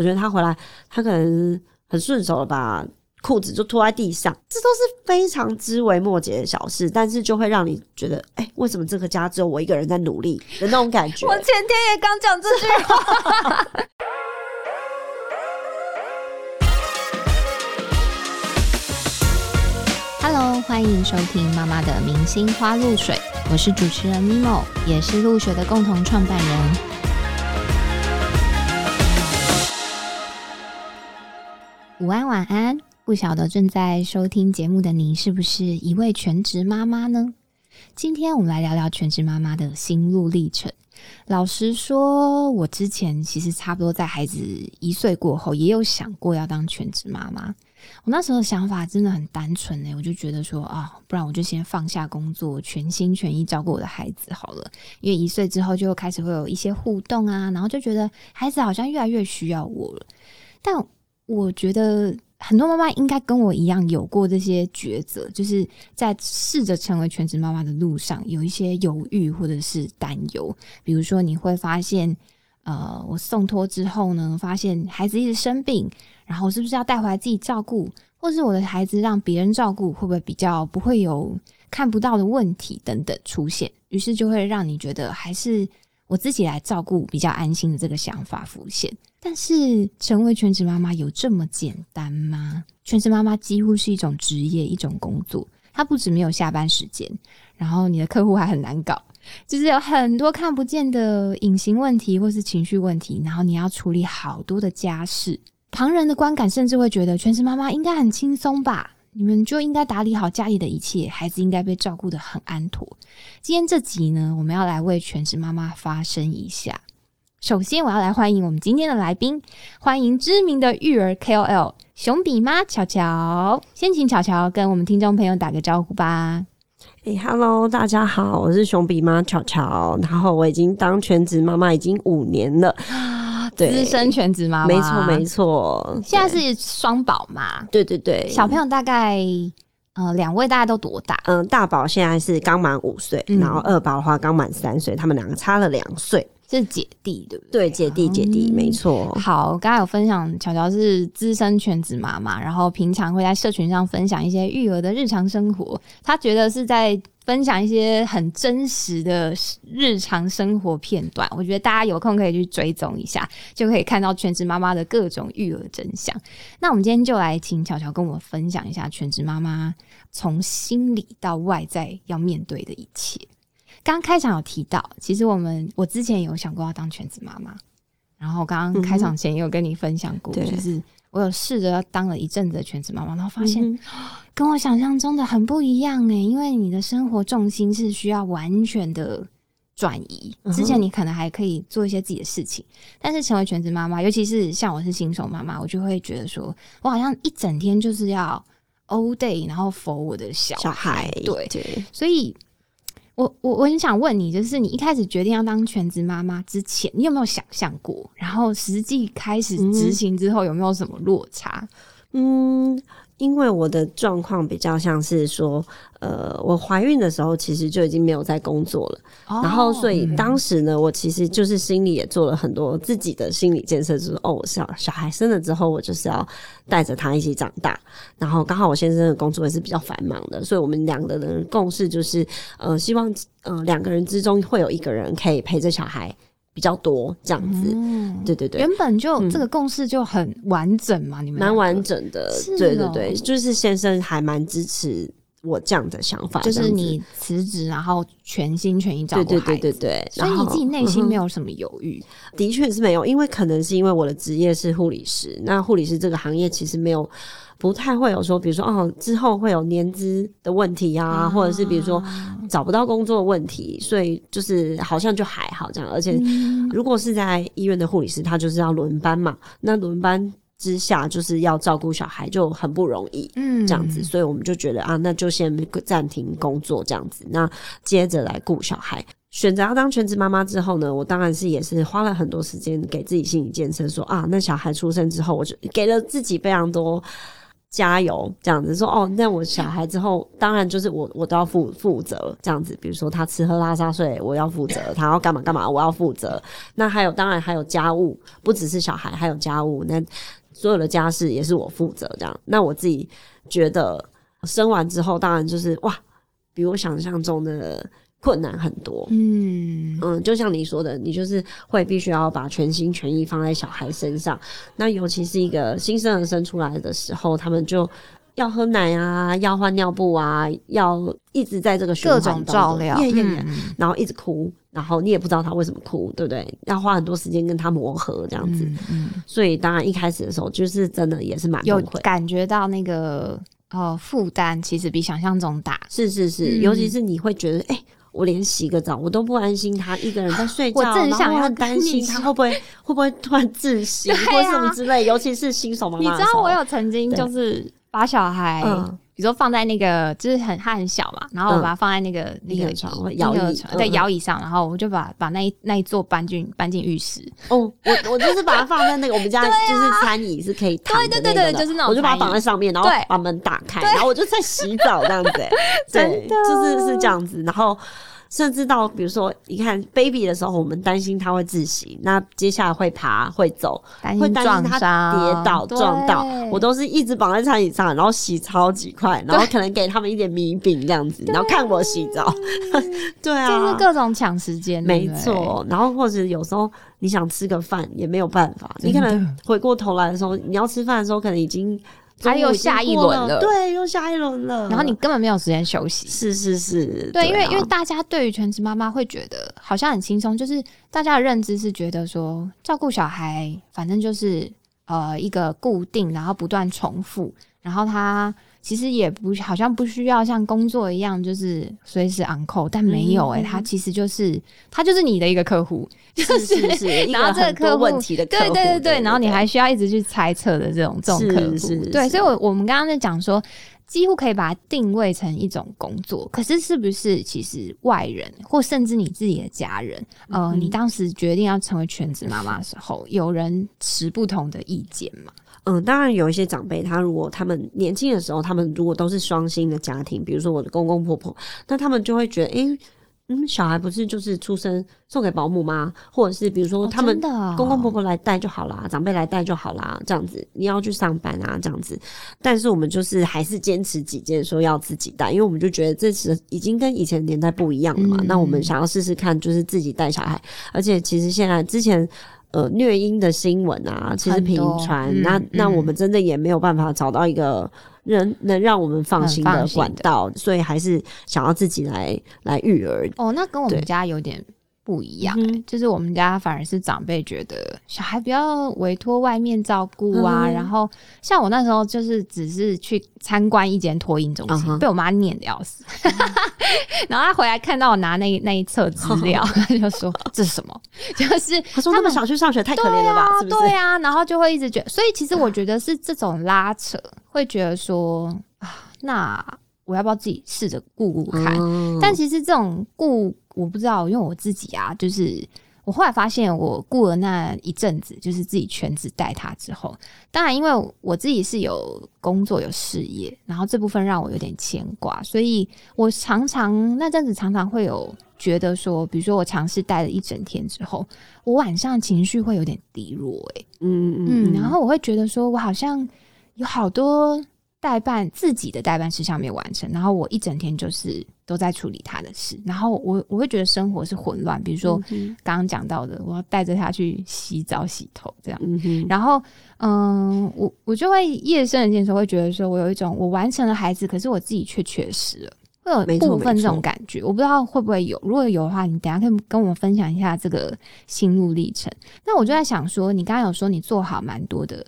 我觉得他回来，他可能很顺手的把裤子就拖在地上，这都是非常枝微末节的小事，但是就会让你觉得，哎、为什么这个家只有我一个人在努力的那种感觉？我前天也刚讲这句话。Hello，欢迎收听妈妈的明星花露水，我是主持人 Mimo，也是露水的共同创办人。午安，晚安。不晓得正在收听节目的你是不是一位全职妈妈呢？今天我们来聊聊全职妈妈的心路历程。老实说，我之前其实差不多在孩子一岁过后，也有想过要当全职妈妈。我那时候的想法真的很单纯呢，我就觉得说啊，不然我就先放下工作，全心全意照顾我的孩子好了。因为一岁之后就开始会有一些互动啊，然后就觉得孩子好像越来越需要我了。但我觉得很多妈妈应该跟我一样有过这些抉择，就是在试着成为全职妈妈的路上有一些犹豫或者是担忧。比如说，你会发现，呃，我送托之后呢，发现孩子一直生病，然后是不是要带回来自己照顾，或是我的孩子让别人照顾，会不会比较不会有看不到的问题等等出现？于是就会让你觉得还是我自己来照顾比较安心的这个想法浮现。但是成为全职妈妈有这么简单吗？全职妈妈几乎是一种职业，一种工作。它不止没有下班时间，然后你的客户还很难搞，就是有很多看不见的隐形问题或是情绪问题，然后你要处理好多的家事。旁人的观感甚至会觉得全职妈妈应该很轻松吧？你们就应该打理好家里的一切，孩子应该被照顾得很安妥。今天这集呢，我们要来为全职妈妈发声一下。首先，我要来欢迎我们今天的来宾，欢迎知名的育儿 KOL 熊比妈巧巧。先请巧巧跟我们听众朋友打个招呼吧。哎、h e l l o 大家好，我是熊比妈巧巧，然后我已经当全职妈妈已经五年了，对 资深全职妈妈，没错没。错，现在是双宝妈，对对对，小朋友大概呃两位大概都多大？嗯，大宝现在是刚满五岁，嗯然后二宝的话刚满三岁，他们两个差了两岁。是姐弟对不对？对，姐弟姐弟，嗯没错。好，刚刚有分享，巧巧是资深全职妈妈，然后平常会在社群上分享一些育儿的日常生活。她觉得是在分享一些很真实的日常生活片段。我觉得大家有空可以去追踪一下，就可以看到全职妈妈的各种育儿真相。那我们今天就来请巧巧跟我们分享一下全职妈妈从心理到外在要面对的一切。刚刚开场有提到，其实我们我之前有想过要当全职妈妈，然后刚刚开场前也有跟你分享过，对。就是我有试着要当了一阵子的全职妈妈，然后发现、嗯跟我想象中的很不一样哎，因为你的生活重心是需要完全的转移。之前你可能还可以做一些自己的事情，但是成为全职妈妈，尤其是像我是新手妈妈，我就会觉得说，我好像一整天就是要 all day，然后 for 我的小小孩，对，对，所以我我我很想问你，就是你一开始决定要当全职妈妈之前，你有没有想象过？然后实际开始执行之后，有没有什么落差？嗯，因为我的状况比较像是说，呃，我怀孕的时候其实就已经没有在工作了，然后所以嗯当时呢，我其实就是心里也做了很多自己的心理建设，就是哦，我小小孩生了之后，我就是要带着他一起长大。然后刚好我先生的工作也是比较繁忙的，所以我们两个人共事就是，呃，希望呃两个人之中会有一个人可以陪着小孩比较多，这样子。嗯对对对。原，本就、嗯。这个共识就很完整嘛，你们蛮完，整的，对对对，就是先生还蛮支持我这样的想法，就是你辞职，然后全心全意照对对顾孩子。对对对，所以你自己内心没有什么犹豫，的确是没有，因为可能是因为我的职业是护理师，那护理师这个行业其实没有不太会有说，比如说哦之后会有年资的问题啊，或者是比如说找不到工作的问题，所以就是好像就还好这样，而且嗯如果是在医院的护理师，他就是要轮班嘛，那轮班。之下就是要照顾小孩，就很不容易。嗯这样子，所以我们就觉得啊，那就先暂停工作这样子，那接着来顾小孩。选择要当全职妈妈之后呢，我当然是也是花了很多时间给自己心理建设说啊，那小孩出生之后，我就给了自己非常多加油这样子说哦，那我小孩之后当然就是我我都要负负责这样子，比如说他吃喝拉撒睡我要负责，他要干嘛干嘛我要负责。那还有当然还有家务，不只是小孩，还有家务，那所有的家事也是我负责这样。那我自己觉得生完之后，当然就是哇，比我想象中的。困难很多，嗯嗯，就像你说的，你就是会必须要把全心全意放在小孩身上。那尤其是一个新生儿生出来的时候，他们就要喝奶啊，要换尿布啊，要一直在这个各种照料，然后一直哭，然后你也不知道他为什么哭，对不对？要花很多时间跟他磨合这样子。嗯，所以当然一开始的时候，就是真的也是蛮有感觉到那个呃负担，其实比想象中大。是是是，尤其是你会觉得哎。我连洗个澡我都不安心，他一个人在 睡觉，然后我很担心他会不会会不会突然窒息 或什么之类，尤其是新手妈妈。你知道我有曾经就是把小孩。比如说放在那个，就是很他很小嘛，然后我把它放在那个那个床摇椅在摇椅上，然后我就把把那一那一座搬进搬进浴室。哦，我我就是把它放在那个我们家 就是餐椅是可以躺的那个，就是那种，我就把它绑在上面，然后把门打开，然后我就在洗澡这样子，对，就是是这样子，然后。甚至到比如说，你看 baby 的时候，我们担心他会窒息，那接下来会爬会走，会担心他跌倒撞到，我都是一直绑在餐椅上，然后洗超级快，然后可能给他们一点米饼这样子，然后看我洗澡，对啊，就是各种抢时间，没错。然后或者有时候你想吃个饭也没有办法，你可能回过头来的时候，你要吃饭的时候，可能已经。还有下一轮了，对，又下一轮了。然后你根本没有时间休息。是是是，对，因为因为大家对于全职妈妈会觉得好像很轻松，就是大家的认知是觉得说照顾小孩，反正就是呃一个固定，然后不断重复，然后他。其实也不好像不需要像工作一样，就是随时 on call，但没有哎，他其实就是他就是你的一个客户，就是是然后这个客户问题的对对对对，然后你还需要一直去猜测的这种这种客户，对，所以，我我们刚刚在讲说，几乎可以把它定位成一种工作，可是是不是其实外人或甚至你自己的家人，呃，你当时决定要成为全职妈妈的时候，有人持不同的意见吗？嗯，当然有一些长辈，他如果他们年轻的时候，他们如果都是双薪的家庭，比如说我的公公婆婆，那他们就会觉得，哎，嗯，小孩不是就是出生送给保姆吗？或者是比如说他们公公婆婆来带就好啦，长辈来带就好啦，这样子你要去上班啊，这样子。但是我们就是还是坚持己见，说要自己带，因为我们就觉得这是已经跟以前年代不一样了嘛。那我们想要试试看，就是自己带小孩，而且其实现在之前。呃，虐婴的新闻啊，其实频传，那那我们真的也没有办法找到一个人能让我们放心的管道，所以还是想要自己来来育儿。哦，那跟我们家有点。不一样，就是我们家反而是长辈觉得小孩不要委托外面照顾啊。然后像我那时候就是只是去参观一间托婴中心，被我妈念的要死。然后她回来看到我拿那那一册资 料，他就说这是什么？就是他说他们想去上学太可怜了吧？是不是？对啊，然后就会一直觉得，所以其实我觉得是这种拉扯，会觉得说啊，那我要不要自己试着顾顾看？但其实这种顾。我不知道，因为我自己啊，就是我后来发现，我过了那一阵子，就是自己全职带他之后，当然，因为我自己是有工作有事业，然后这部分让我有点牵挂，所以我常常那阵子常常会有觉得说，比如说我尝试带了一整天之后，我晚上情绪会有点低落，诶，嗯嗯，然后我会觉得说我好像有好多。代办自己的代办事项没有完成，然后我一整天就是都在处理他的事，然后我我会觉得生活是混乱。比如说刚刚讲到的，我要带着他去洗澡洗头这样，然后嗯，我我就会夜深人静的时候会觉得说，我有一种我完成了孩子，可是我自己却缺失了，会有部分这种感觉。我不知道会不会有，如果有的话，你等下可以跟我们分享一下这个心路历程。那我就在想说，你刚刚有说你做好蛮多的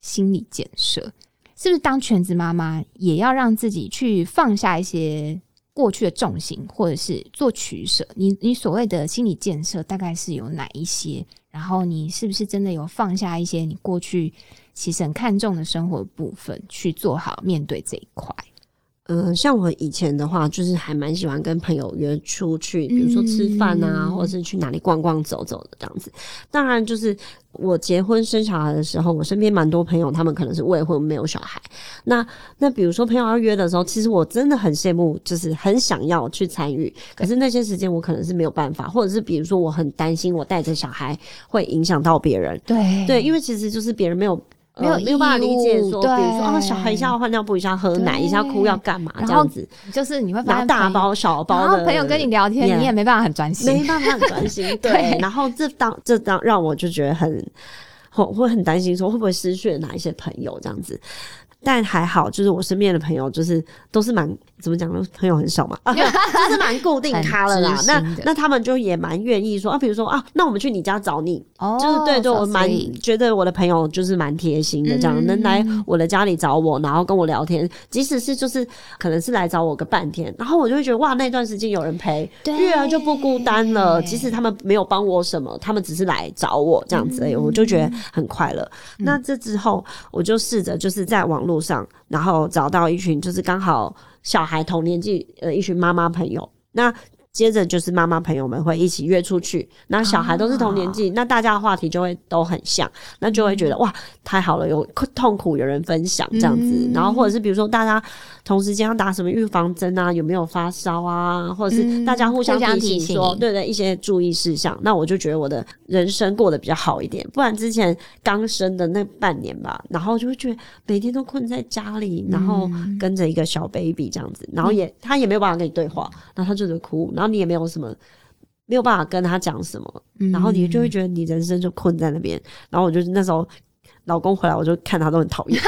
心理建设。是不是当全职妈妈也要让自己去放下一些过去的重心，或者是做取舍？你你所谓的心理建设大概是有哪一些？然后你是不是真的有放下一些你过去其实很看重的生活部分，去做好面对这一块？嗯、像我以前的话，就是还蛮喜欢跟朋友约出去，比如说吃饭啊，嗯或者是去哪里逛逛走走的这样子。当然，就是我结婚生小孩的时候，我身边蛮多朋友，他们可能是未婚没有小孩。那那比如说朋友要约的时候，其实我真的很羡慕，就是很想要去参与，可是那些时间我可能是没有办法，或者是比如说我很担心我带着小孩会影响到别人。对对，因为其实就是别人没有。呃没有没有办法理解说，比如说哦，小孩一下要换尿布，一下要喝奶，一下要哭要干嘛这样子，就是你会发拿现大包小包的，然后朋友跟你聊天你也没办法很专心。没办法很专心，对对。然后这当这当让我就觉得很，我会很担心说会不会失去了哪一些朋友这样子。但还好，就是我身边的朋友，就是都是蛮怎么讲呢？朋友很少嘛，啊、就是蛮固定咖了啦 那那他们就也蛮愿意说啊，比如说啊，那我们去你家找你，哦就是对对，我蛮觉得我的朋友就是蛮贴心的，这样、嗯能来我的家里找我，然后跟我聊天，即使是就是可能是来找我个半天，然后我就会觉得哇，那段时间有人陪，对育儿就不孤单了。即使他们没有帮我什么，他们只是来找我这样子而已，我就觉得很快乐。那这之后，我就试着就是在网络上，然后找到一群就是刚好小孩同年纪呃一群妈妈朋友，那。接着就是妈妈朋友们会一起约出去，那小孩都是同年纪，那大家的话题就会都很像，那就会觉得哇太好了，有痛苦有人分享这样子，嗯。然后或者是比如说大家同时间要打什么预防针啊，有没有发烧啊，或者是嗯大家互相提醒说，对对一些注意事项，那我就觉得我的人生过得比较好一点，不然之前刚生的那半年吧，然后就会觉得每天都困在家里，然后嗯。跟着一个小 baby 这样子，然后也他也没有办法跟你对话，然后他就是哭，然后你也没有什么。没有办法跟他讲什么，嗯然后你就会觉得你人生就困在那边。然后我就那时候老公回来，我就看他都很讨厌，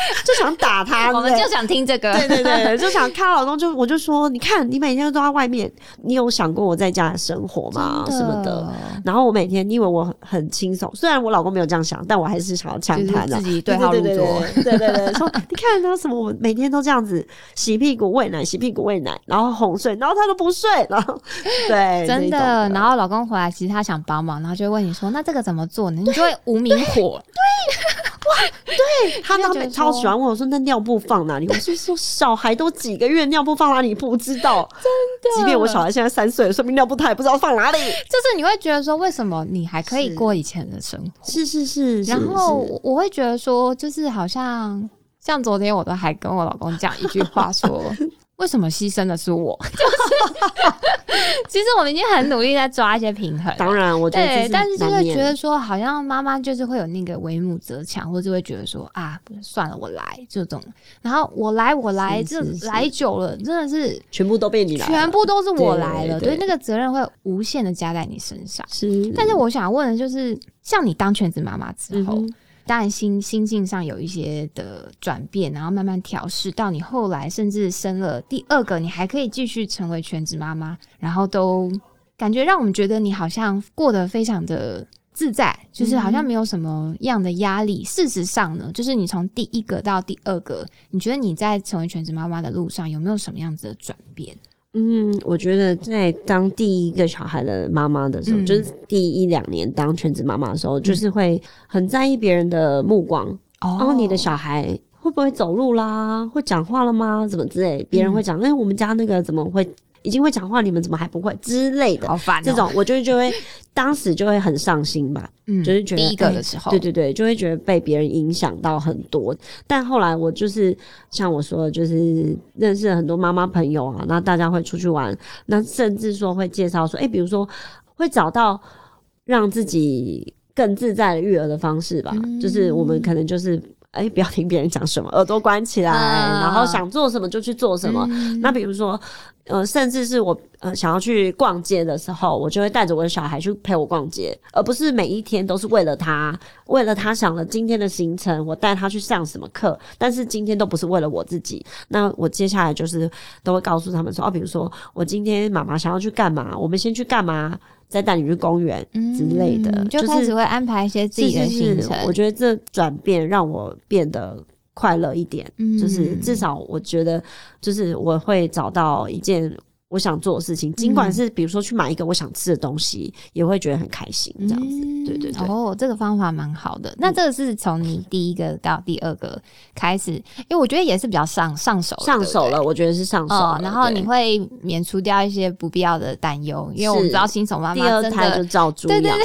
就想打他。我们就想听这个，对对对，就想看老公就我就说，你看你每天都在外面，你有想过我在家的生活吗？什么的。然后我每天，你以为我很很轻松，虽然我老公没有这样想，但我还是想要呛就是他的。自己对号入对座。对对对对对，说你看他什么，我每天都这样子洗屁股喂奶，洗屁股喂奶，然后哄睡，然后他都不睡，然后对，真的，然后老公回来，其实他想帮忙，然后就会问你说：“那这个怎么做呢？”你就会无名火，他他就觉得们超喜欢问我说：“那尿布放哪里？” 我是说小孩都几个月，尿布放哪里不知道。真的，即便我小孩现在三岁了，说明尿布他也不知道放哪里。就是你会觉得说，为什么你还可以过以前的生活？是是是，然后我会觉得说，就是好像像昨天我都还跟我老公讲一句话说。为什么牺牲的是我？就是，其实我们已经很努力在抓一些平衡了。当然，我觉得对，但是就会难免觉得说，好像妈妈就是会有那个为母则强，或者会觉得说啊，算了，我来这种，然后我来我来，这是是是来久了，真的是全部都被你全部都是我来了，对那个责任会无限的加在你身上。是。但是我想问的就是，像你当全职妈妈之后，当然心心境上有一些的转变，然后慢慢调试，到你后来甚至生了第二个，你还可以继续成为全职妈妈，然后都感觉让我们觉得你好像过得非常的自在，就是好像没有什么样的压力。事实上呢，就是你从第一个到第二个，你觉得你在成为全职妈妈的路上有没有什么样子的转变？嗯，我觉得在当第一个小孩的妈妈的时候，嗯就是第一两年当全职妈妈的时候，就是会很在意别人的目光。哦然后你的小孩会不会走路啦？会讲话了吗？怎么之类？别人会讲，哎、我们家那个怎么会已经会讲话，你们怎么还不会之类的？好烦、哦，这种我就就会当时就会很上心吧，嗯就是觉得第一个哎的时候，对对对，就会觉得被别人影响到很多。但后来我就是像我说的，就是认识了很多妈妈朋友啊，那大家会出去玩，那甚至说会介绍说，哎、比如说会找到让自己更自在的育儿的方式吧，嗯就是我们可能就是。哎，不要听别人讲什么，耳朵关起来，啊然后想做什么就去做什么。嗯那比如说，呃，甚至是我呃想要去逛街的时候，我就会带着我的小孩去陪我逛街，而不是每一天都是为了他，为了他想了今天的行程，我带他去上什么课，但是今天都不是为了我自己。那我接下来就是都会告诉他们说，哦，比如说我今天妈妈想要去干嘛，我们先去干嘛，再带你去公园之类的，嗯就开始会安排一些自己的是是是行程。我觉得这转变让我变得快乐一点。嗯就是至少我觉得，就是我会找到一件我想做的事情，尽管是比如说去买一个我想吃的东西，也会觉得很开心，这样子。对对对。哦，这个方法蛮好的。那这个是从你第一个到第二个开始，因为我觉得也是比较上上手上手了。我觉得是上手。哦，然后你会免除掉一些不必要的担忧，因为我们知道新手妈妈第二胎就照猪养，就是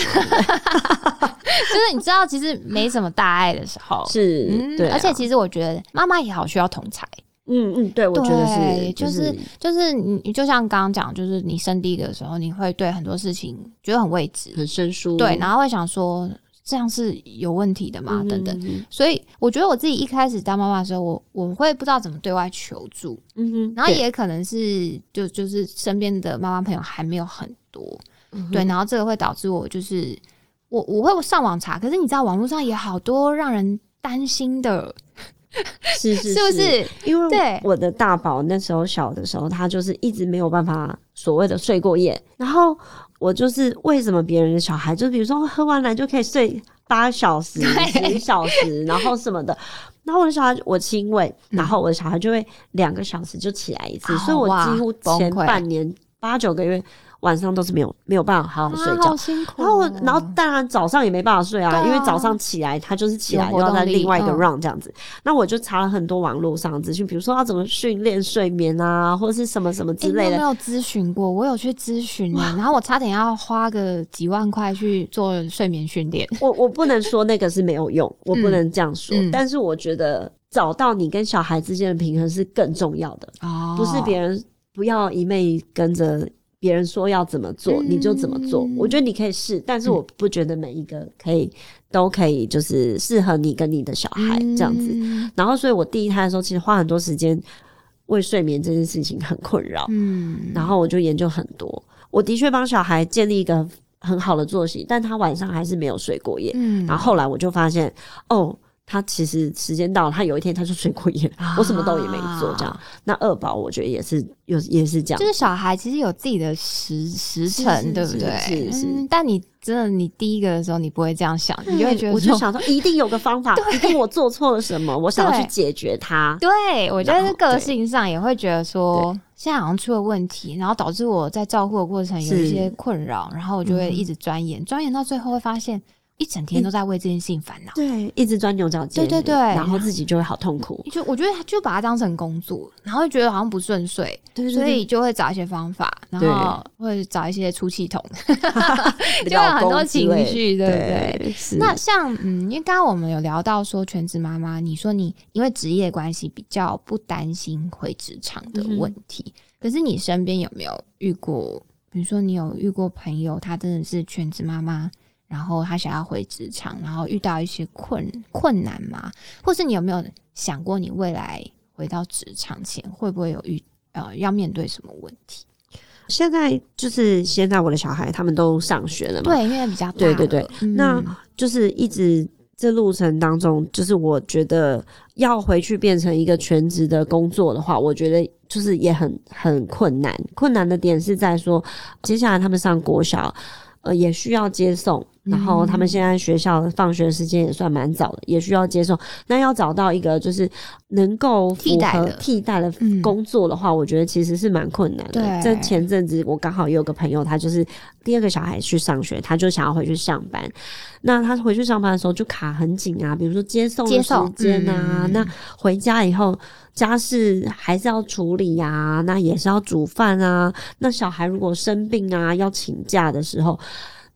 你知道其实没什么大碍的时候是，对。而且其实我觉得妈妈也好需要同才。嗯嗯，对，我觉得是，就是就是你，就像刚刚讲，就是你生第一个的时候，你会对很多事情觉得很未知、很生疏，对，然后会想说这样是有问题的嘛，等等。所以我觉得我自己一开始当妈妈的时候，我我会不知道怎么对外求助，嗯哼，然后也可能是就就是身边的妈妈朋友还没有很多，对，然后这个会导致我就是我我会上网查，可是你知道网络上也好多让人担心的。是是是不是？因为我的大宝那时候小的时候，他就是一直没有办法所谓的睡过夜。然后我就是为什么别人的小孩，就比如说喝完奶就可以睡八小时、十小时，然后什么的。然后我的小孩我亲喂，然后我的小孩就会两个小时就起来一次，所以我几乎前半年八九个月。晚上都是没有没有办法好好睡觉，然后然后当然早上也没办法睡啊，因为早上起来他就是起来要在另外一个 run 这样子。那我就查了很多网络上资讯，比如说要怎么训练睡眠啊，或者是什么什么之类的。没有咨询过，我有去咨询，然后我差点要花个几万块去做睡眠训练。我我不能说那个是没有用，我不能这样说，但是我觉得找到你跟小孩之间的平衡是更重要的，不是别人不要一昧跟着。别人说要怎么做，你就怎么做。我觉得你可以试，但是我不觉得每一个可以都可以，就是适合你跟你的小孩这样子。然后，所以我第一胎的时候，其实花很多时间为睡眠这件事情很困扰。嗯，然后我就研究很多。我的确帮小孩建立一个很好的作息，但他晚上还是没有睡过夜。嗯，然后后来我就发现，哦。他其实时间到了，他有一天他就睡过夜，我什么都也没做，这样。那二宝我觉得也是，有也是这样。就是小孩其实有自己的时时辰，对不对？是是。但你真的，你第一个的时候，你不会这样想，你就会觉得，我就想说，一定有个方法，一定我做错了什么，我想要去解决它。对，我觉得个性上也会觉得说，现在好像出了问题，然后导致我在照顾的过程有一些困扰，然后我就会一直钻研，钻研到最后会发现。一整天都在为这件事情烦恼，对，一直钻牛角尖，对对对，然后自己就会好痛苦。就我觉得，就把它当成工作，然后觉得好像不顺遂，对，所以就会找一些方法，然后会找一些出气筒，就有很多情绪，对不对？那像嗯，因为刚刚我们有聊到说全职妈妈，你说你因为职业关系比较不担心回职场的问题，可是你身边有没有遇过？比如说你有遇过朋友，她真的是全职妈妈？然后他想要回职场，然后遇到一些困困难吗？或是你有没有想过，你未来回到职场前会不会有遇呃要面对什么问题？现在就是现在我的小孩他们都上学了嘛，对，因为比较大，对对对，那就是一直这路程当中，就是我觉得要回去变成一个全职的工作的话，我觉得就是也很很困难。困难的点是在说，接下来他们上国小，呃，也需要接送。然后他们现在学校放学时间也算蛮早的，也需要接受。那要找到一个就是能够替代的替代的工作的话，我觉得其实是蛮困难的。在前阵子，我刚好也有个朋友，他就是第二个小孩去上学，他就想要回去上班。那他回去上班的时候就卡很紧啊，比如说接送的时间啊，那回家以后家事还是要处理呀，那也是要煮饭啊。那小孩如果生病啊，要请假的时候。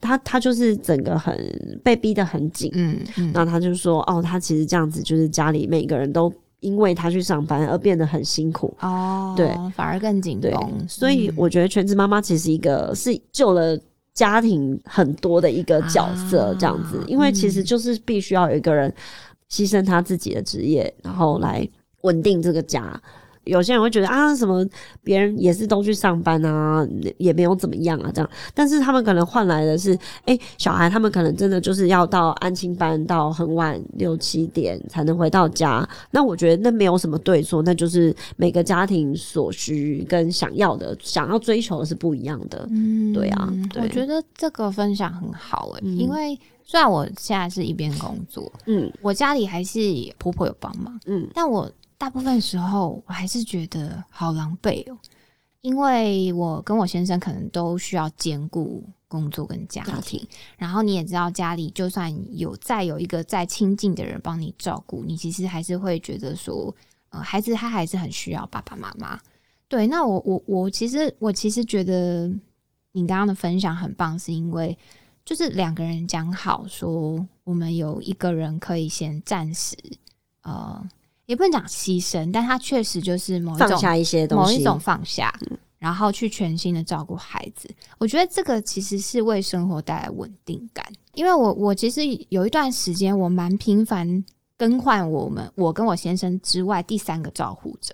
他他就是整个很被逼得很紧，嗯，然后他就说，哦，他其实这样子就是家里每个人都因为他去上班而变得很辛苦，哦，对，反而更紧绷。所以我觉得全职妈妈其实一个是救了家庭很多的一个角色，这样子，因为其实就是必须要有一个人牺牲他自己的职业，然后来稳定这个家。有些人会觉得啊，什么别人也是都去上班啊，也没有怎么样啊，这样。但是他们可能换来的是，哎，小孩他们可能真的就是要到安亲班，到很晚六七点才能回到家。那我觉得那没有什么对错，那就是每个家庭所需跟想要的、想要追求的是不一样的。嗯，对啊，我觉得这个分享很好诶，因为虽然我现在是一边工作，嗯，我家里还是婆婆有帮忙，嗯，但我。大部分时候，我还是觉得好狼狈哦。因为我跟我先生可能都需要兼顾工作跟家家庭，然后你也知道，家里就算有再有一个再亲近的人帮你照顾，你其实还是会觉得说，呃，孩子他还是很需要爸爸妈妈。对，那我我我其实我其实觉得你刚刚的分享很棒，是因为就是两个人讲好说，我们有一个人可以先暂时，呃，也不能讲牺牲，但他确实就是某一种放下一些东西，某一种放下，然后去全心的照顾孩子。我觉得这个其实是为生活带来稳定感。因为我我其实有一段时间我蛮频繁更换我们我跟我先生之外第三个照护者，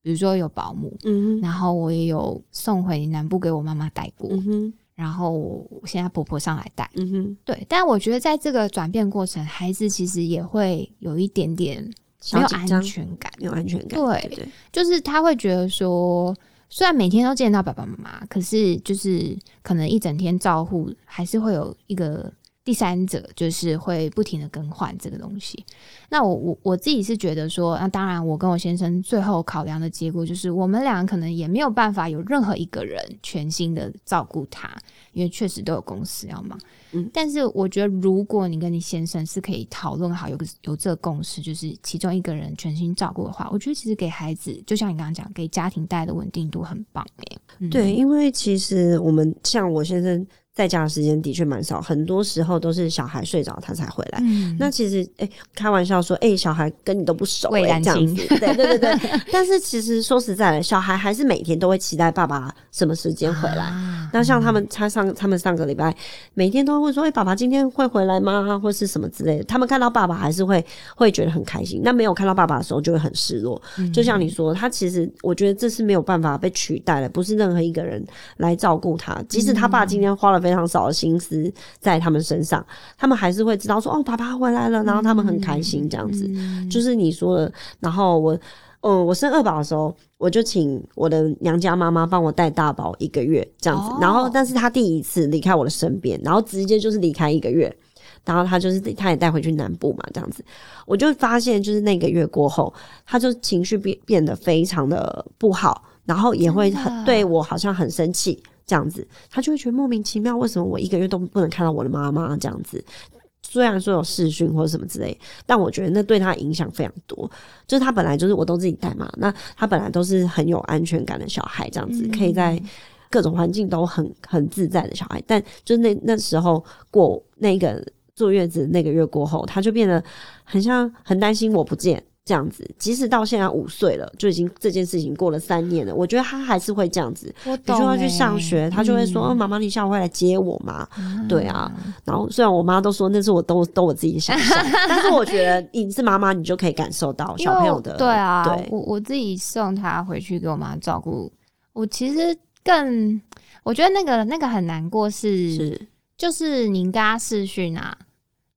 比如说有保姆，嗯哼，然后我也有送回南部给我妈妈带过，嗯哼，然后我现在婆婆上来带。嗯哼，对，但我觉得在这个转变过程，孩子其实也会有一点点没有安全感。没有安全感，对，就是他会觉得说，虽然每天都见到爸爸妈妈，可是就是可能一整天照护，还是会有一个第三者，就是会不停的更换这个东西。那我我我自己是觉得说，那当然，我跟我先生最后考量的结果就是，我们俩可能也没有办法有任何一个人全心的照顾他，因为确实都有公司要忙。嗯但是我觉得，如果你跟你先生是可以讨论好有个有这个共识，就是其中一个人全心照顾的话，我觉得其实给孩子，就像你刚刚讲，给家庭带来的稳定度很棒诶、嗯对，因为其实我们像我先生在家的时间的确蛮少，很多时候都是小孩睡着他才回来。嗯那其实，哎、开玩笑说，哎、小孩跟你都不熟、这样子，对对对对。但是其实说实在的，小孩还是每天都会期待爸爸什么时间回来。啊那像他们，他上他们上个礼拜每天都会问说：“哎、爸爸今天会回来吗？”或是什么之类的。他们看到爸爸还是会会觉得很开心，那没有看到爸爸的时候就会很失落。嗯就像你说，他其实我觉得这是没有办法被取代的，不是任何一个人来照顾他。即使他爸今天花了非常少的心思在他们身上，他们还是会知道说：“哦，爸爸回来了。”然后他们很开心这样子。嗯就是你说的，然后我，嗯，我生二宝的时候，我就请我的娘家妈妈帮我带大宝一个月这样子，哦然后但是他第一次离开我的身边，然后直接就是离开一个月，然后他就是他也带回去南部嘛，这样子，我就发现就是那个月过后，他就情绪变变得非常的不好，然后也会很对我好像很生气。这样子，他就会觉得莫名其妙，为什么我一个月都不能看到我的妈妈这样子？虽然说有视讯或者什么之类，但我觉得那对他影响非常多。就是他本来就是我都自己带嘛，那他本来都是很有安全感的小孩，这样子、嗯可以在各种环境都很很自在的小孩。但就是那那时候过那个坐月子那个月过后，他就变得很像很担心我不见。这样子，即使到现在五岁了，就已经这件事情过了三年了，我觉得他还是会这样子。我懂比如说要去上欸。学，他就会说：“哦，嗯妈妈，你下午会来接我吗？”嗯。对啊，然后虽然我妈都说那是我都都我自己想象，但是我觉得你是妈妈，你就可以感受到小朋友的对啊，对。我我自己送他回去给我妈照顾，我其实更我觉得那个那个很难过是，是，就是您跟他视讯啊，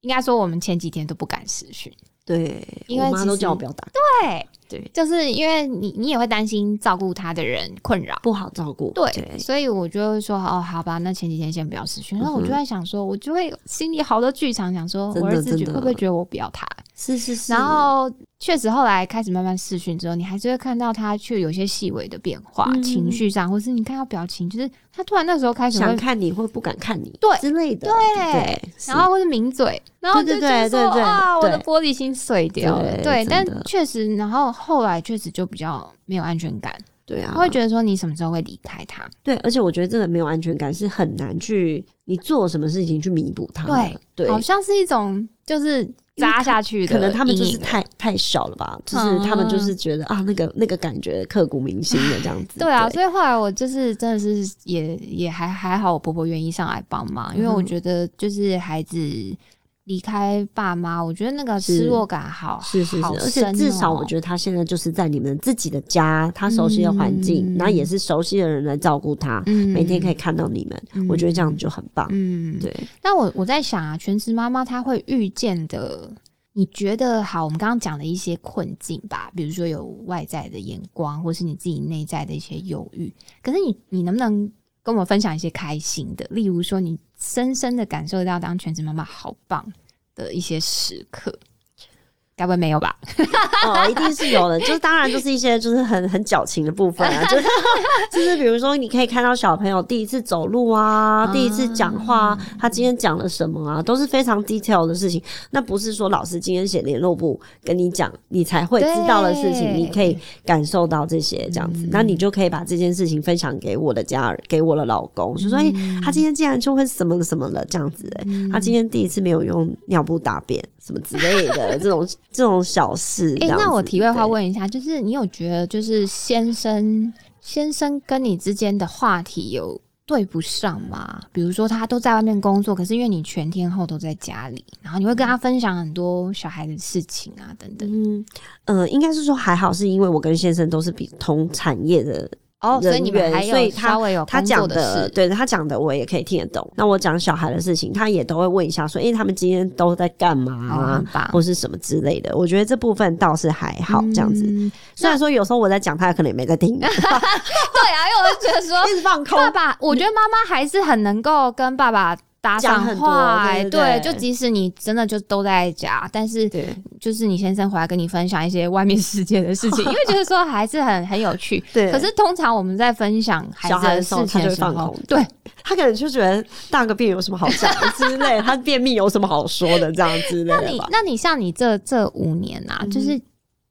应该说我们前几天都不敢视讯，对，因为我妈都叫我不要打，对，对，就是因为你你也会担心照顾他的人困扰。不好照顾，对，对，所以我就会说哦，好吧，那前几天先不要试训。然后我就在想说，我就会心里好多剧场，想说我儿子觉会不会觉得我不要他？是是是，然后确实后来开始慢慢试训之后，你还是会看到他却有些细微的变化，嗯情绪上，或是你看到表情，就是他突然那时候开始想看你或不敢看你，对。之类的，对。然后或是抿嘴，然后就对对觉得说对对对。啊，我的对。玻璃心碎掉了。对对，但确实，然后后来确实就比较没有安全感，对啊，他会觉得说你什么时候会离开他？对，而且我觉得这个没有安全感是很难去你做什么事情去弥补它的，对对，好像是一种就是扎下去的可能他们就是太太小了吧，就是他们就是觉得啊，那个那个感觉刻骨铭心的这样子。对啊，所以后来我就是真的是也也还还好，我婆婆愿意上来帮忙，因为我嗯觉得就是孩子离开爸妈，我觉得那个失落感好是是是，好而且至少我得觉得他现在就是在你们自己的家，他熟悉的环境，嗯然后也是熟悉的人来照顾他，嗯每天可以看到你们，嗯我觉得这样就很棒。嗯，对，那我我在想啊，全职妈妈她会遇见的，你觉得好？我们刚刚讲的一些困境吧，比如说有外在的眼光，或是你自己内在的一些犹豫。可是你你能不能跟我们分享一些开心的？例如说，你深深的感受到当全职妈妈好棒的一些时刻。该不会没有吧？哦，一定是有的。就是当然，就是一些就是很很矫情的部分啊，就是就是比如说，你可以看到小朋友第一次走路啊，第一次讲话，他今天讲了什么啊，都是非常 detail 的事情。那不是说老师今天写联络簿跟你讲，你才会知道的事情，你可以感受到这些这样子，那你就可以把这件事情分享给我的家人，给我的老公，就说：“哎，他今天竟然就会什么什么了这样子，哎，他今天第一次没有用尿布大便。”什么之类的这种这种小事，哎，那我题外话问一下，就是你有觉得就是先生先生跟你之间的话题有对不上吗？比如说他都在外面工作，可是因为你全天候都在家里，然后你会跟他分享很多小孩的事情啊等等。嗯嗯，应该是说还好，是因为我跟先生都是比同产业的。哦，所以你们还有稍微有他讲的，对他讲的我也可以听得懂。那我讲小孩的事情，他也都会问一下，说：“哎，他们今天都在干嘛啊？或是什么之类的。”我觉得这部分倒是还好，这样子。虽然说有时候我在讲，他可能也没在听。对啊，因为我觉得说 一直放空。爸爸，我觉得妈妈还是很能够跟爸爸。搭上话，对，就即使你真的就都在家，但是就是你先生回来跟你分享一些外面世界的事情，因为觉得说还是很很有趣。对，可是通常我们在分享孩子的事情的时候，对他可能就觉得大个便有什么好讲之类，他便秘有什么好说的这样之类的。那你那你像你这这五年啊，就是。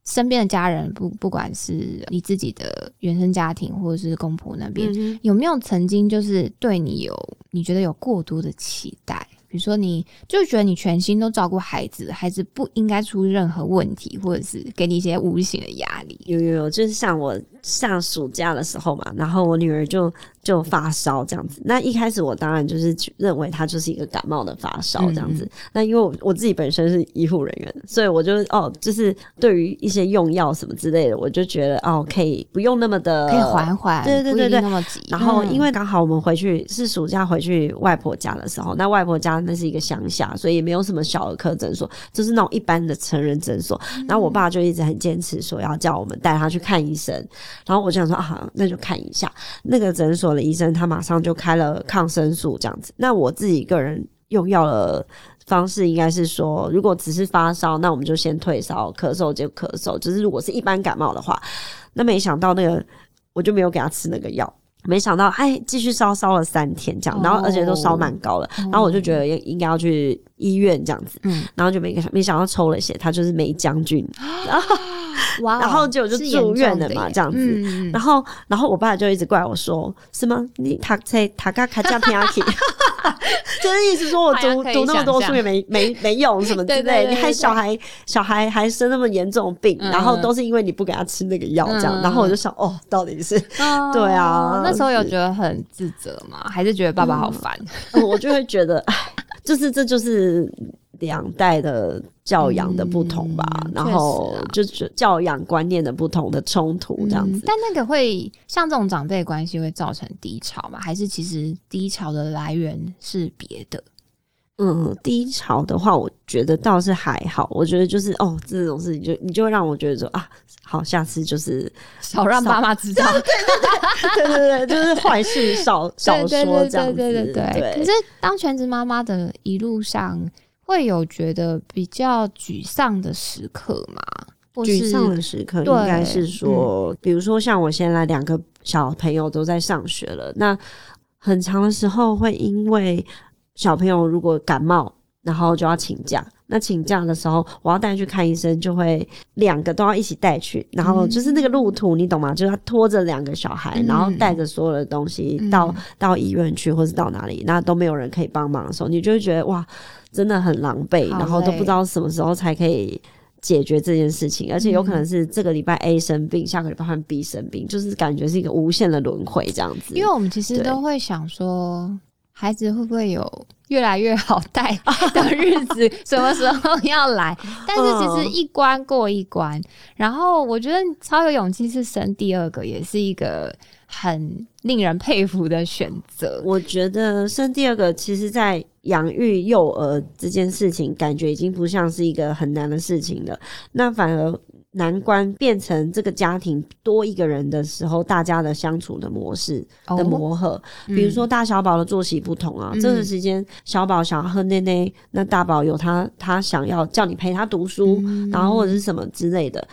身边的家人，不不管是你自己的原生家庭，或者是公婆那边，有没有曾经就是对你有你觉得有过多的期待？比如说，你就觉得你全心都照顾孩子，孩子不应该出任何问题，或者是给你一些无形的压力。有有有，就是像我上暑假的时候嘛，然后我女儿就。就发烧这样子，那一开始我当然就是认为他就是一个感冒的发烧这样子。那因为我我自己本身是医护人员，所以我就哦，就是对于一些用药什么之类的，我就觉得哦，可以不用那么的，可以缓缓，对对对对，那么急。然后因为刚好我们回去是暑假回去外婆家的时候，那外婆家那是一个乡下，所以也没有什么小儿科诊所，就是那种一般的成人诊所。然后我爸就一直很坚持说要叫我们带他去看医生，然后我就想说啊，那就看一下那个诊所。医生他马上就开了抗生素这样子。那我自己个人用药的方式应该是说，如果只是发烧，那我们就先退烧，咳嗽就咳嗽。只是如果是一般感冒的话，那没想到那个我就没有给他吃那个药。没想到哎，继续烧烧了三天这样，然后而且都烧蛮高了。然后我就觉得应应该要去医院这样子。然后就没没想到抽了血，他就是梅将军。哇！然后就就住院了嘛，这样子。然后，然后我爸就一直怪我说：“是吗？你他在他刚开加 P R K，就是意思说我读读那么多书也没没 没用什么之类。你还小孩小孩还生那么严重病，然后都是因为你不给他吃那个药这样。然后我就想，哦，到底是对啊？那时候有觉得很自责吗？还是觉得爸爸好烦？我就会觉得，哎，就是这就是两代的。教养的不同吧，然后就是教养观念的不同的冲突这样子。但那个会像这种长辈关系会造成低潮吗？还是其实低潮的来源是别的？嗯，低潮的话，我觉得倒是还好。我觉得就是哦，这种事情就你就会让我觉得说啊，好，下次就是少让爸妈知道。对对 对，就是坏事少少说这样子。对对对。可是当全职妈妈的一路上。会有觉得比较沮丧的时刻吗？沮丧的时刻应该是说，比如说像我现在两个小朋友都在上学了，那很长的时候会因为小朋友如果感冒，然后就要请假。那请假的时候，我要带去看医生，就会两个都要一起带去。然后就是那个路途，你懂吗？就是他拖着两个小孩，然后带着所有的东西到到医院去，或是到哪里，那都没有人可以帮忙的时候，你就会觉得哇。真的很狼狈，然后都不知道什么时候才可以解决这件事情，而且有可能是这个礼拜 A 生病，下个礼拜换 B 生病，就是感觉是一个无限的轮回这样子。因为我们其实都会想说，孩子会不会有越来越好带的日子，什么时候要来？但是其实一关过一关，然后我觉得超有勇气是生第二个，也是一个很令人佩服的选择。我觉得生第二个，其实，在养育幼儿这件事情，感觉已经不像是一个很难的事情了，那反而。难关变成这个家庭多一个人的时候，大家的相处的模式的磨合，比如说大小宝的作息不同啊，这个时间小宝想要喝奶奶，那大宝有他他想要叫你陪他读书，然后或者是什么之类的，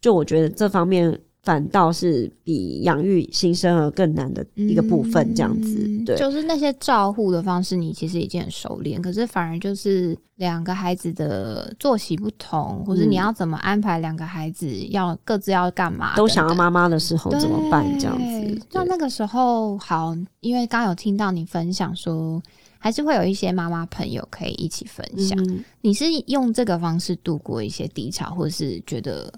就我觉得这方面。反倒是比养育新生儿更难的一个部分，这样子，对，就是那些照护的方式，你其实已经很熟练，可是反而就是两个孩子的作息不同，或者你要怎么安排两个孩子要各自要干嘛，都想要妈妈的时候怎么办？这样子，那那个时候好，因为刚有听到你分享说，还是会有一些妈妈朋友可以一起分享，你是用这个方式度过一些低潮，或者是觉得？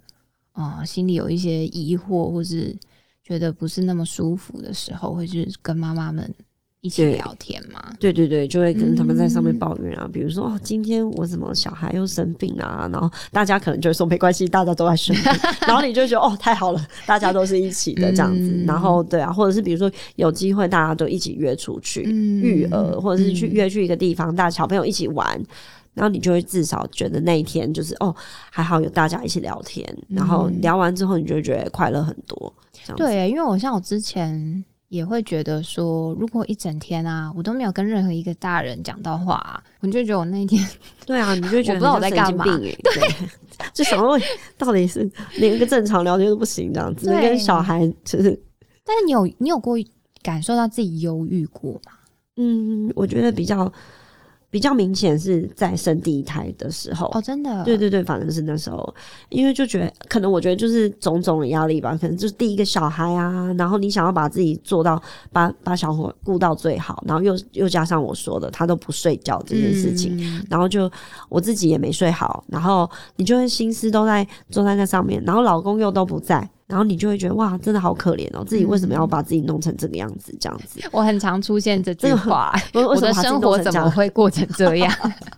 啊，心里有一些疑惑，或是觉得不是那么舒服的时候，会去跟妈妈们一起聊天嘛？对对对，就会跟他们在上面抱怨啊，比如说哦，今天我怎么小孩又生病啊？然后大家可能就会说没关系，大家都在生病，然后你就觉得哦，太好了，大家都是一起的这样子。然后对啊，或者是比如说有机会大家都一起约出去育儿，或者是去约去一个地方，大小朋友一起玩。然后你就会至少觉得那一天就是哦，还好有大家一起聊天，然后聊完之后你就觉得快乐很多。对，因为我像我之前也会觉得说，如果一整天啊，我都没有跟任何一个大人讲到话，我就觉得我那一天，对啊，你就觉得不知道我在干嘛，对，就想问到底是连一个正常聊天都不行这样子，跟小孩就是。但是你有你有过感受到自己忧郁过吗？嗯，我觉得比较。比较明显是在生第一胎的时候哦，真的，对对对，反正是那时候，因为就觉得可能我觉得就是种种的压力吧，可能就是第一个小孩啊，然后你想要把自己做到把把小伙顾到最好，然后又又加上我说的他都不睡觉这件事情，然后就我自己也没睡好，然后你就会心思都在坐在那上面，然后老公又都不在。然后你就会觉得哇，真的好可怜哦！自己为什么要把自己弄成这个样子？这样子，我很常出现这句话。我的生活怎么会过成这样？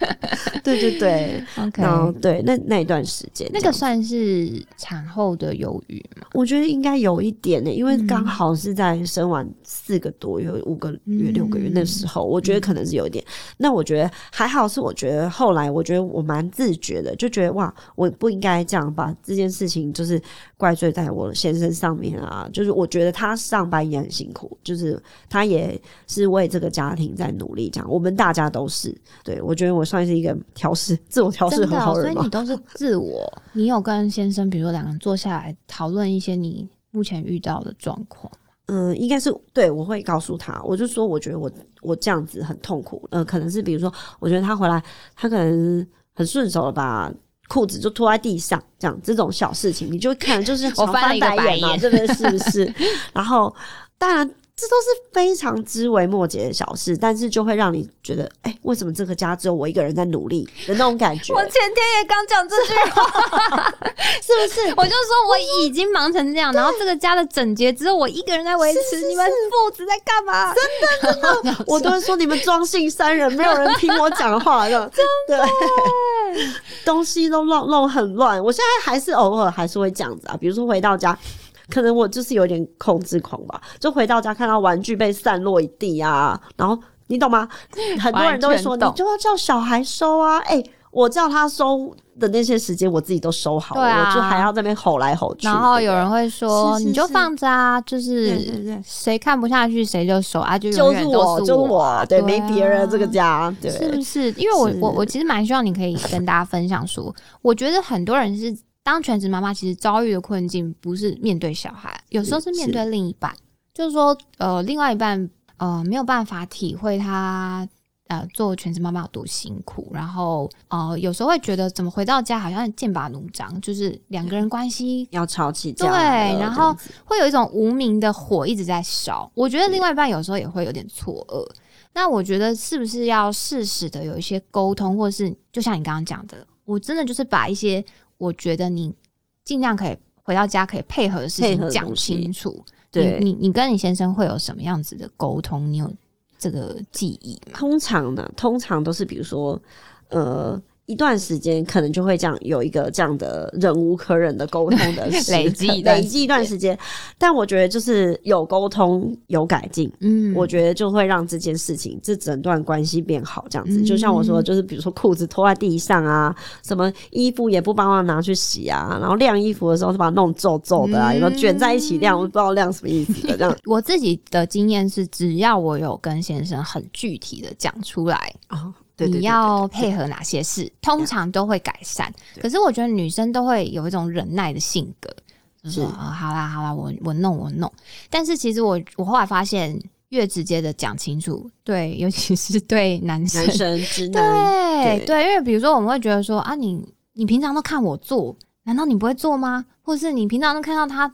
对对对，OK，对，那那一段时间，那个算是产后的忧郁吗？我觉得应该有一点呢，因为刚好是在生完四个多月、五个月、六个月那时候，我觉得可能是有一点。那我觉得还好，是我觉得后来，我觉得我蛮自觉的，就觉得哇，我不应该这样把这件事情就是怪罪在我。我先生上面啊，就是我觉得他上班也很辛苦，就是他也是为这个家庭在努力。这样，我们大家都是。对我觉得我算是一个调试自我调试很好的人所以你都是自我。你有跟先生，比如说两个人坐下来讨论一些你目前遇到的状况？嗯，应该是对，我会告诉他，我就说我觉得我我这样子很痛苦。呃，可能是比如说，我觉得他回来，他可能很顺手了吧。裤子就拖在地上，这样这种小事情，你就看就是我翻了一个白眼，这边是不是？然后当然这都是非常枝微末节的小事，但是就会让你觉得，哎，为什么这个家只有我一个人在努力的那种感觉？我前天也刚讲这句话，是不是？我就说我已经忙成这样，然后这个家的整洁只有我一个人在维持，你们父子在干嘛？真的真的，我都是说你们庄姓三人，没有人听我讲话的，真的。东西都弄弄很乱，我现在还是偶尔还是会这样子啊。比如说回到家，可能我就是有点控制狂吧，就回到家看到玩具被散落一地啊，然后你懂吗？很多人都会说，你就要叫小孩收啊，哎。我叫他收的那些时间，我自己都收好了，我就还要那边吼来吼去。然后有人会说：“你就放着啊，就是谁看不下去谁就收啊，就就是我，就是我，对，没别人这个家，对，是不是？因为我我我其实蛮希望你可以跟大家分享说，我觉得很多人是当全职妈妈，其实遭遇的困境不是面对小孩，有时候是面对另一半，就是说呃，另外一半呃没有办法体会他。呃，做全职妈妈有多辛苦，然后呃，有时候会觉得怎么回到家好像剑拔弩张，就是两个人关系 要吵起架，对，然后会有一种无名的火一直在烧。我觉得另外一半有时候也会有点错愕。那我觉得是不是要适时的有一些沟通，或者是就像你刚刚讲的，我真的就是把一些我觉得你尽量可以回到家可以配合的事情讲清楚。对你，你跟你先生会有什么样子的沟通？你有？这个记忆，通常呢，通常都是比如说，呃，一一段时间，可能就会这样有一个这样的忍无可忍的沟通的 累积累积一段时间。但我觉得就是有沟通有改进，嗯我觉得就会让这件事情这整段关系变好。这样子，嗯就像我说，就是比如说裤子拖在地上啊，什么衣服也不帮忙拿去洗啊，然后晾衣服的时候是把它弄皱皱的啊，有没有卷在一起晾？我不知道晾什么意思的这样。我自己的经验是，只要我有跟先生很具体的讲出来，哦，对对对你要配合哪些事，通常都会改善。可是我觉得女生都会有一种忍耐的性格，就是啊，好啦好啦，我我弄我弄。但是其实我我后来发现，越直接的讲清楚，对，尤其是对男生，男生直男，对对对，因为比如说我们会觉得说啊，你你平常都看我做，难道你不会做吗？或是你平常都看到他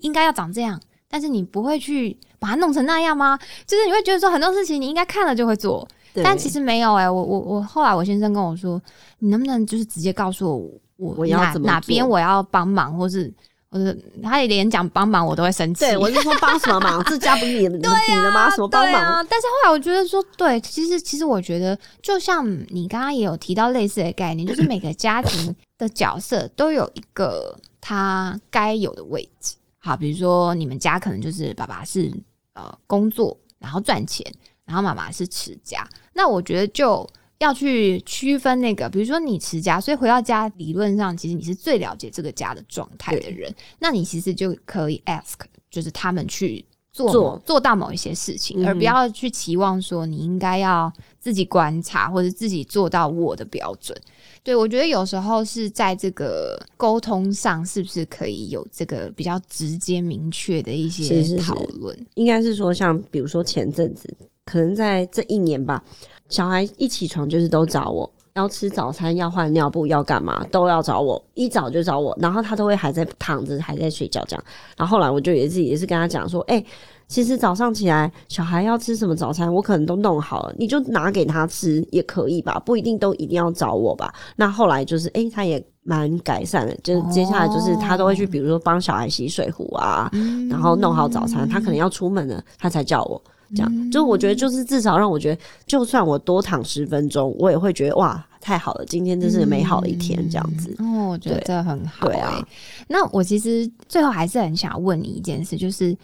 应该要长这样，但是你不会去把它弄成那样吗？就是你会觉得说很多事情你应该看了就会做，对但其实没有哎、我我我后来我先生跟我说，你能不能就是直接告诉我我哪我要怎么哪边我要帮忙，或是或者他连讲帮忙我都会生气。对，我是说帮什么忙？这家不是你的、你的吗？什么帮忙？啊，但是后来我觉得说，对，其实其实我觉得，就像你刚刚也有提到类似的概念，就是每个家庭的角色都有一个他该有的位置。好，比如说你们家可能就是爸爸是呃工作，然后赚钱，然后妈妈是持家。那我觉得就要去区分那个，比如说你持家，所以回到家理论上其实你是最了解这个家的状态的人，那你其实就可以 ask，就是他们去做做做到某一些事情，嗯而不要去期望说你应该要自己观察或者自己做到我的标准。对，我觉得有时候是在这个沟通上，是不是可以有这个比较直接明确的一些讨论？应该是说，像比如说前阵子，可能在这一年吧，小孩一起床就是都找我。要吃早餐，要换尿布，要干嘛都要找我，一早就找我，然后他都会还在躺着，还在睡觉这样。然后后来我就也是也是跟他讲说，哎、其实早上起来小孩要吃什么早餐，我可能都弄好了，你就拿给他吃也可以吧，不一定都一定要找我吧。那后来就是，哎、他也蛮改善的，就是接下来就是他都会去，比如说帮小孩洗水壶啊，然后弄好早餐，他可能要出门了，他才叫我。这样，就我觉得，就是至少让我觉得，就算我多躺十分钟，我也会觉得哇，太好了，今天真是美好的一天，这样子。哦，我觉得对这很好、对啊欸。那我其实最后还是很想问你一件事，就是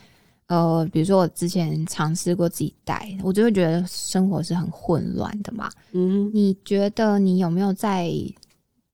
呃，比如说我之前尝试过自己带，我就会觉得生活是很混乱的嘛。嗯，你觉得你有没有在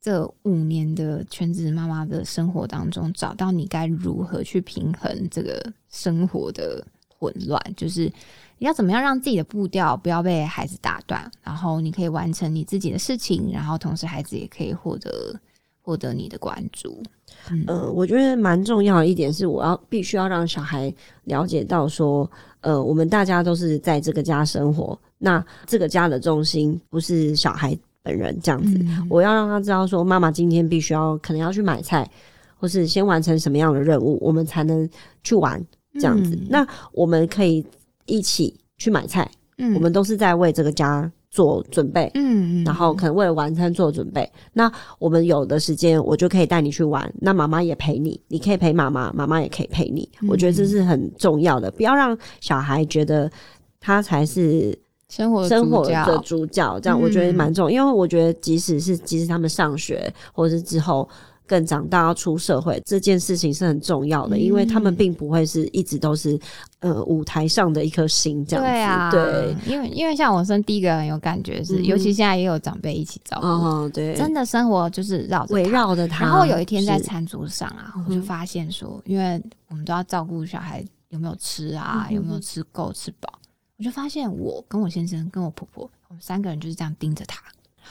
这五年的全职妈妈的生活当中，找到你该如何去平衡这个生活的混乱？就是你要怎么样让自己的步调不要被孩子打断，然后你可以完成你自己的事情，然后同时孩子也可以获得获得你的关注。嗯呃，我觉得蛮重要的一点是，我要必须要让小孩了解到说，呃，我们大家都是在这个家生活，那这个家的重心不是小孩本人这样子。嗯我要让他知道说，妈妈今天必须要可能要去买菜，或是先完成什么样的任务，我们才能去玩这样子。嗯那我们可以一起去买菜，嗯我们都是在为这个家做准备。嗯然后可能为了晚餐做准备，那我们有的时间我就可以带你去玩，那妈妈也陪你，你可以陪妈妈，妈妈也可以陪你。我觉得这是很重要的，不要让小孩觉得他才是生活的生活的主角，这样嗯我觉得蛮重要。因为我觉得即使是即使他们上学，或者是之后更长大要出社会，这件事情是很重要的，因为他们嗯并不会是一直都是呃舞台上的一颗星这样子。对啊，对，因为因为像我生第一个很有感觉是，嗯尤其现在也有长辈一起照顾，哦，对，真的生活就是绕围绕着他。然后有一天在餐桌上啊，嗯我就发现说，因为我们都要照顾小孩有没有吃啊，嗯有没有吃够吃饱，我就发现我跟我先生跟我婆婆，我们三个人就是这样盯着他，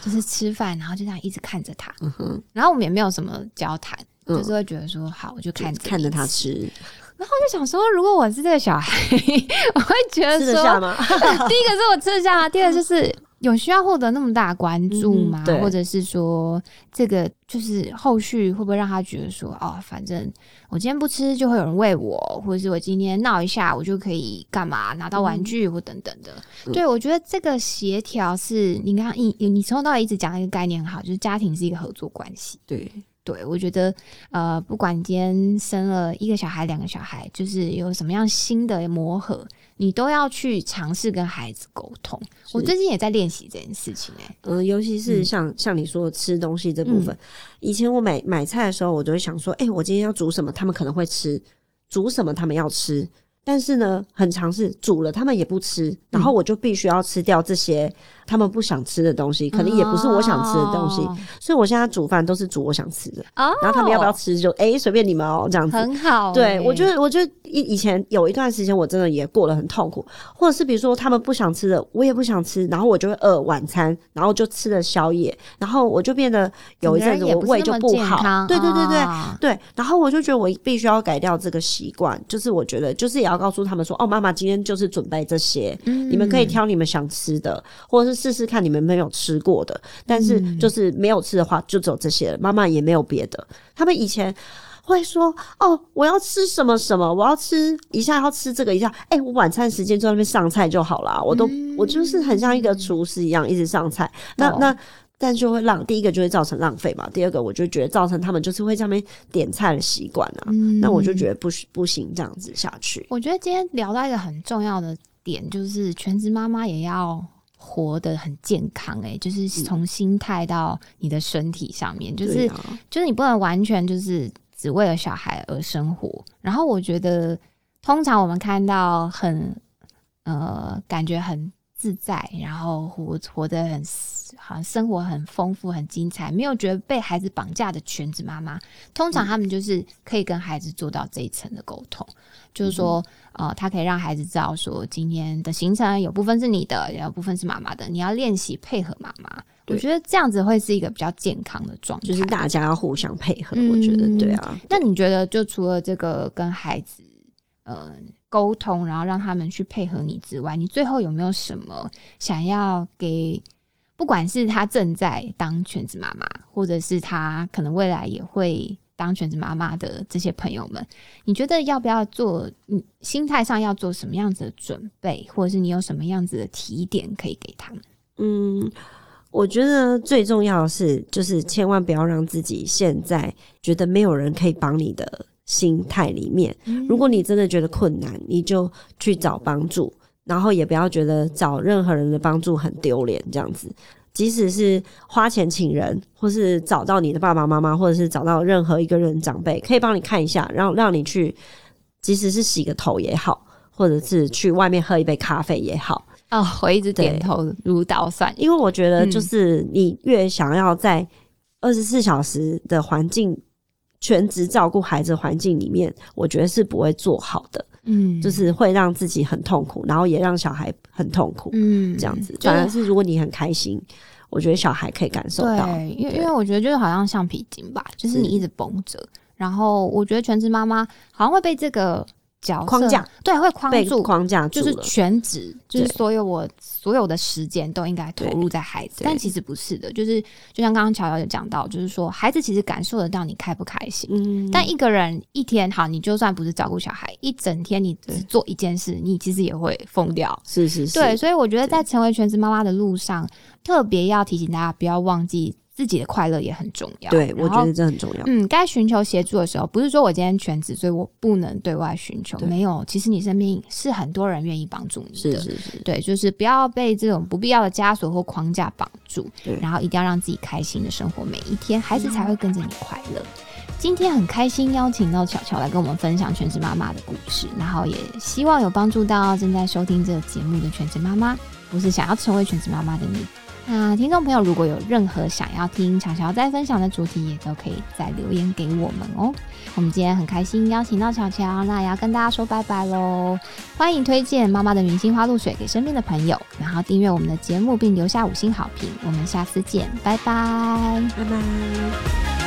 就是吃饭，然后就这样一直看着他，嗯哼，然后我们也没有什么交谈，嗯就是会觉得说好，我就看看着他吃。然后我就想说，如果我是这个小孩，我会觉得吃得说，吗？第一个是我吃得下，第二个就是有需要获得那么大的关注吗？嗯或者是说，这个就是后续会不会让他觉得说，哦，反正我今天不吃就会有人喂我，或者是我今天闹一下我就可以干嘛拿到玩具或等等的。嗯对我觉得这个协调是你刚刚你你从头到尾一直讲一个概念很好，就是家庭是一个合作关系。对，对，我觉得呃，不管你今天生了一个小孩、两个小孩，就是有什么样新的磨合，你都要去尝试跟孩子沟通。我最近也在练习这件事情、哎，嗯、尤其是像、像你说的吃东西这部分，以前我买买菜的时候，我就会想说，哎、我今天要煮什么，他们可能会吃；煮什么，他们要吃。但是呢，很尝试煮了他们也不吃，然后我就必须要吃掉这些他们不想吃的东西，可能也不是我想吃的东西。哦所以我现在煮饭都是煮我想吃的，哦，然后他们要不要吃就哎随、便你们哦、这样子。很好、对，哎我觉得，我觉得以以前有一段时间，我真的也过得很痛苦，或者是比如说他们不想吃的，我也不想吃，然后我就会饿晚餐，然后就吃了宵夜，然后我就变得有一阵子我胃就不好，康对对对对。啊对，然后我就觉得我必须要改掉这个习惯，就是我觉得就是也要告诉他们说，哦，妈妈今天就是准备这些，嗯你们可以挑你们想吃的，或者是试试看你们没有吃过的，但是嗯就是没有吃的话，就只有这些了，妈妈也没有别的。他们以前会说：“哦，我要吃什么什么，我要吃一下要吃这个一下。哎、我晚餐时间就在那边上菜就好啦。我都、我就是很像一个厨师一样，一直上菜。那、哦那。但就会浪第一个就会造成浪费嘛，第二个我就觉得造成他们就是会在那边点菜的习惯啊，嗯那我就觉得不不行这样子下去。我觉得今天聊到一个很重要的点，就是全职妈妈也要活得很健康、欸，就是从心态到你的身体上面，就是、啊就是你不能完全就是只为了小孩而生活。然后我觉得，通常我们看到很呃，感觉很自在，然后活活得很好像生活很丰富、很精彩，没有觉得被孩子绑架的全职妈妈，通常他们就是可以跟孩子做到这一层的沟通，就是说，呃，他可以让孩子知道说，今天的行程有部分是你的，有部分是妈妈的，你要练习配合妈妈。我觉得这样子会是一个比较健康的状态，就是大家要互相配合，嗯。我觉得对啊。那你觉得，就除了这个跟孩子呃沟通，然后让他们去配合你之外，你最后有没有什么想要给，不管是他正在当全职妈妈，或者是他可能未来也会当全职妈妈的这些朋友们，你觉得要不要做？嗯，心态上要做什么样子的准备，或者是你有什么样子的提点可以给他们？嗯，我觉得最重要的是，就是千万不要让自己现在觉得没有人可以帮你的心态里面。如果你真的觉得困难，你就去找帮助，然后也不要觉得找任何人的帮助很丢脸，这样子。即使是花钱请人，或是找到你的爸爸妈妈，或者是找到任何一个人长辈，可以帮你看一下，让让你去，即使是洗个头也好，或者是去外面喝一杯咖啡也好，哦，我一直点头如捣蒜，因为我觉得，嗯。就是你越想要在二十四小时的环境全职照顾孩子环境里面，我觉得是不会做好的，嗯，就是会让自己很痛苦，然后也让小孩很痛苦，嗯这样子。反而是如果你很开心，我觉得小孩可以感受到。对，因为因为我觉得就是好像橡皮筋吧，就是你一直绷着，然后我觉得全职妈妈好像会被这个框架，对，会框住，框架住就是，全职，就是所有我所有的时间都应该投入在孩子，但其实不是的，就是就像刚刚乔乔有讲到，就是说孩子其实感受得到你开不开心。嗯，但一个人一天好，你就算不是照顾小孩，一整天你只做一件事，你其实也会疯掉。是是是，对，所以我觉得在成为全职妈妈的路上，特别要提醒大家不要忘记自己的快乐也很重要。对，我觉得这很重要。嗯，该寻求协助的时候，不是说我今天全职，所以我不能对外寻求。没有，其实你身边是很多人愿意帮助你的。是是是，对，就是不要被这种不必要的枷锁或框架绑住，然后一定要让自己开心的生活每一天，孩子才会跟着你快乐。今天很开心邀请到巧巧来跟我们分享全职妈妈的故事，然后也希望有帮助到正在收听这个节目的全职妈妈，或是想要成为全职妈妈的你。那听众朋友如果有任何想要听巧巧再分享的主题，也都可以再留言给我们哦。我们今天很开心邀请到巧巧，那也要跟大家说拜拜喽。欢迎推荐妈妈的明星花露水给身边的朋友，然后订阅我们的节目并留下五星好评。我们下次见，拜拜。拜拜。